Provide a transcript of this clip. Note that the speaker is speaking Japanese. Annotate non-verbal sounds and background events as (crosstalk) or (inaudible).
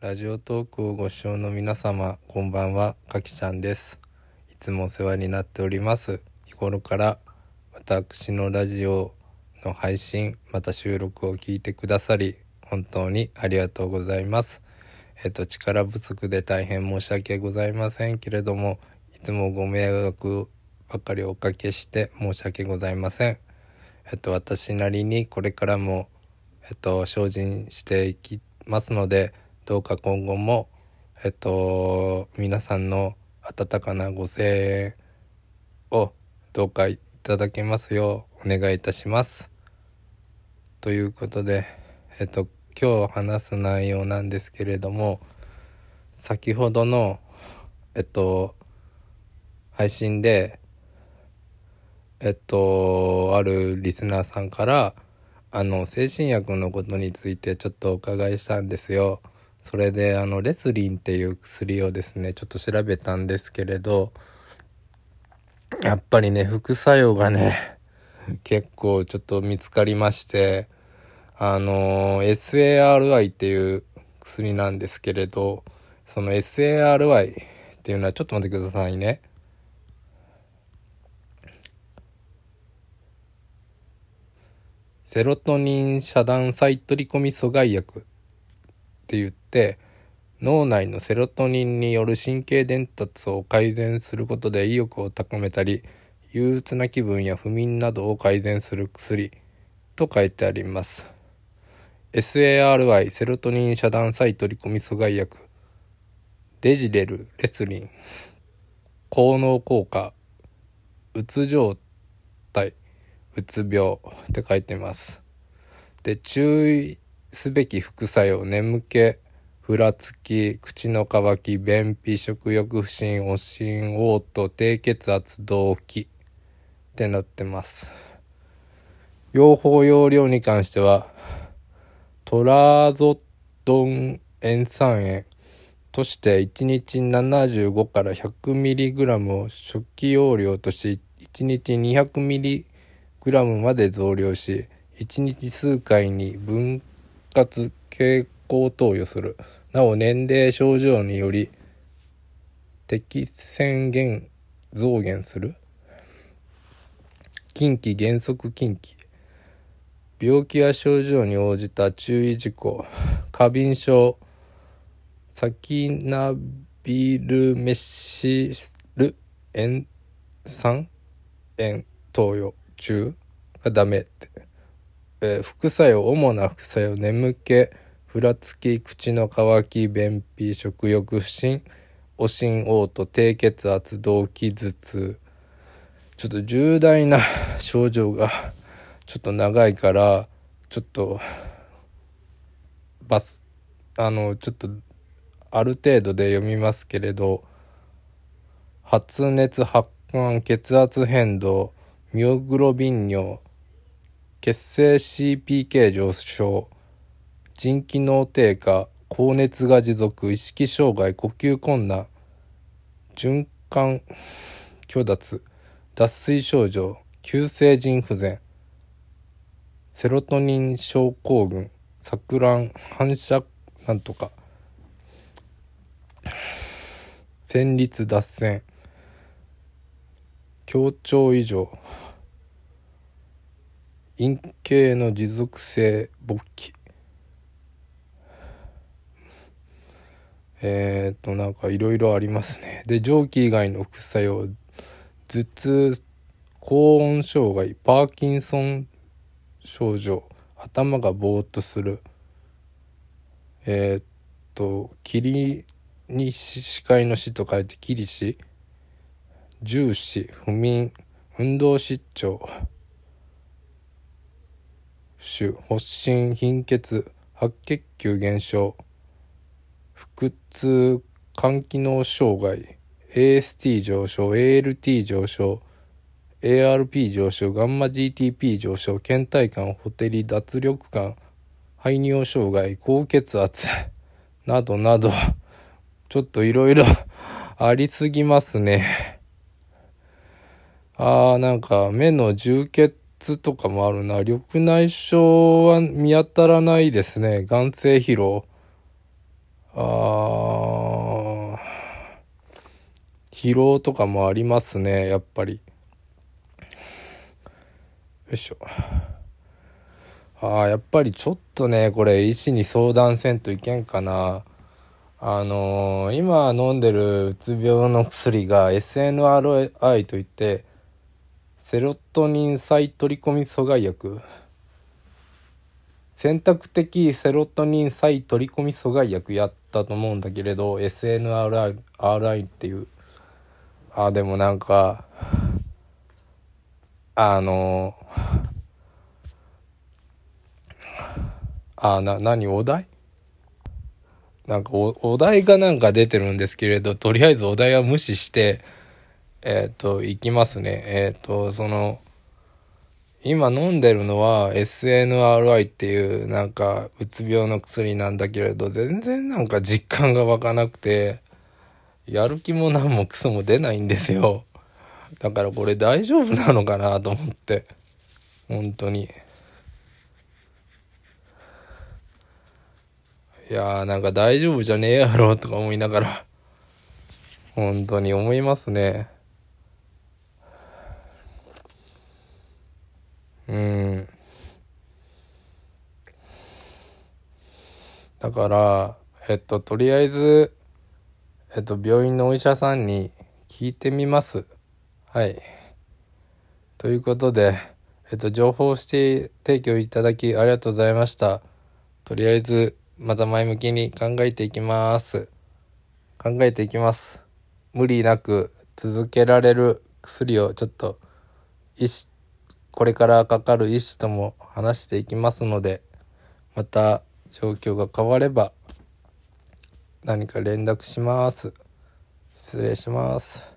ラジオトークをご視聴の皆様、こんばんは、かきちゃんです。いつもお世話になっております。日頃から私のラジオの配信、また収録を聞いてくださり、本当にありがとうございます。えっと、力不足で大変申し訳ございませんけれども、いつもご迷惑ばかりおかけして申し訳ございません。えっと、私なりにこれからも、えっと、精進していきますので、どうか今後も、えっと、皆さんの温かなご声援をどうかいただけますようお願いいたします。ということで、えっと、今日話す内容なんですけれども、先ほどの、えっと、配信で、えっと、あるリスナーさんから、あの、精神薬のことについてちょっとお伺いしたんですよ。それで、あの、レスリンっていう薬をですね、ちょっと調べたんですけれど、やっぱりね、副作用がね、結構ちょっと見つかりまして、あの、SARI っていう薬なんですけれど、その SARI っていうのは、ちょっと待ってくださいね。セロトニン遮断再取り込み阻害薬って言って脳内のセロトニンによる神経伝達を改善することで意欲を高めたり憂鬱な気分や不眠などを改善する薬と書いてあります。SARI セロトニン遮断再取り込み阻害薬。デジレルレスリン。効能効果。うつ状態。うつ病。って書いてます。で、注意すべき副作用、眠気、ふらつき、口の渇き、便秘、食欲不振、おしん、嘔吐、低血圧、動悸ってなってます。用法用量に関しては、トラゾドン塩酸塩として1日75から 100mg を初期用量とし1日 200mg まで増量し1日数回に分割経口投与する。なお年齢症状により適宣言増減する。近畿原則近畿。病気や症状に応じた注意事項。過敏症サキナビルメシル塩酸塩投与中がダメって、えー副作用主な副作用眠気ふらつき口の渇き便秘食欲不振おしん嘔吐低血圧動悸頭痛。ちょっと重大な症状がちょっと長いからちょっとバスあのちょっとある程度で読みますけれど発熱発汗血圧変動ミオグロビン尿血清 CPK 上昇腎機能低下高熱が持続意識障害呼吸困難循環虚脱脱水症状急性腎不全セロトニン症候群錯乱反射なんとか旋律脱線協調異常陰茎の持続性勃起。えー、となんかいろいろありますね。で蒸気以外の副作用頭痛高温障害パーキンソン症状頭がぼーっとする。えー、っと霧に視界の死と書いて霧死重視不眠運動失調。腫発疹貧血白血球減少腹痛肝機能障害 AST 上昇 ALT 上昇 ARP 上昇ガンマ GTP 上昇倦怠感ほてり脱力感排尿障害高血圧 (laughs) などなどちょっといろいろありすぎますね。あーなんか目の充血とかもあるな。緑内障は見当たらないですね。眼性疲労。あ疲労とかもありますねやっぱりよいしょあーやっぱりちょっとねこれ医師に相談せんといけんかなあのー今飲んでるうつ病の薬が SNRI といってセロトニン再取り込み阻害薬。選択的セロトニン再取り込み阻害薬やったと思うんだけれど SNRI っていう。あでもなんかあのあな何お題？なんかおお題がなんか出てるんですけれどとりあえずお題は無視してえっ、といきますね。えっ、とその今飲んでるのは SNRI っていうなんかうつ病の薬なんだけれど全然なんか実感が湧かなくてやる気も何もクソも出ないんですよ。だからこれ大丈夫なのかなと思って。本当に。いやーなんか大丈夫じゃねえやろとか思いながら本当に思いますね。うん。だからえっととりあえずえっと病院のお医者さんに聞いてみます。はい。ということでえっと情報して提供いただきありがとうございました。とりあえずまた前向きに考えていきます。考えていきます。無理なく続けられる薬をちょっと医師これからかかる医師とも話していきますのでまた状況が変われば何か連絡します。失礼します。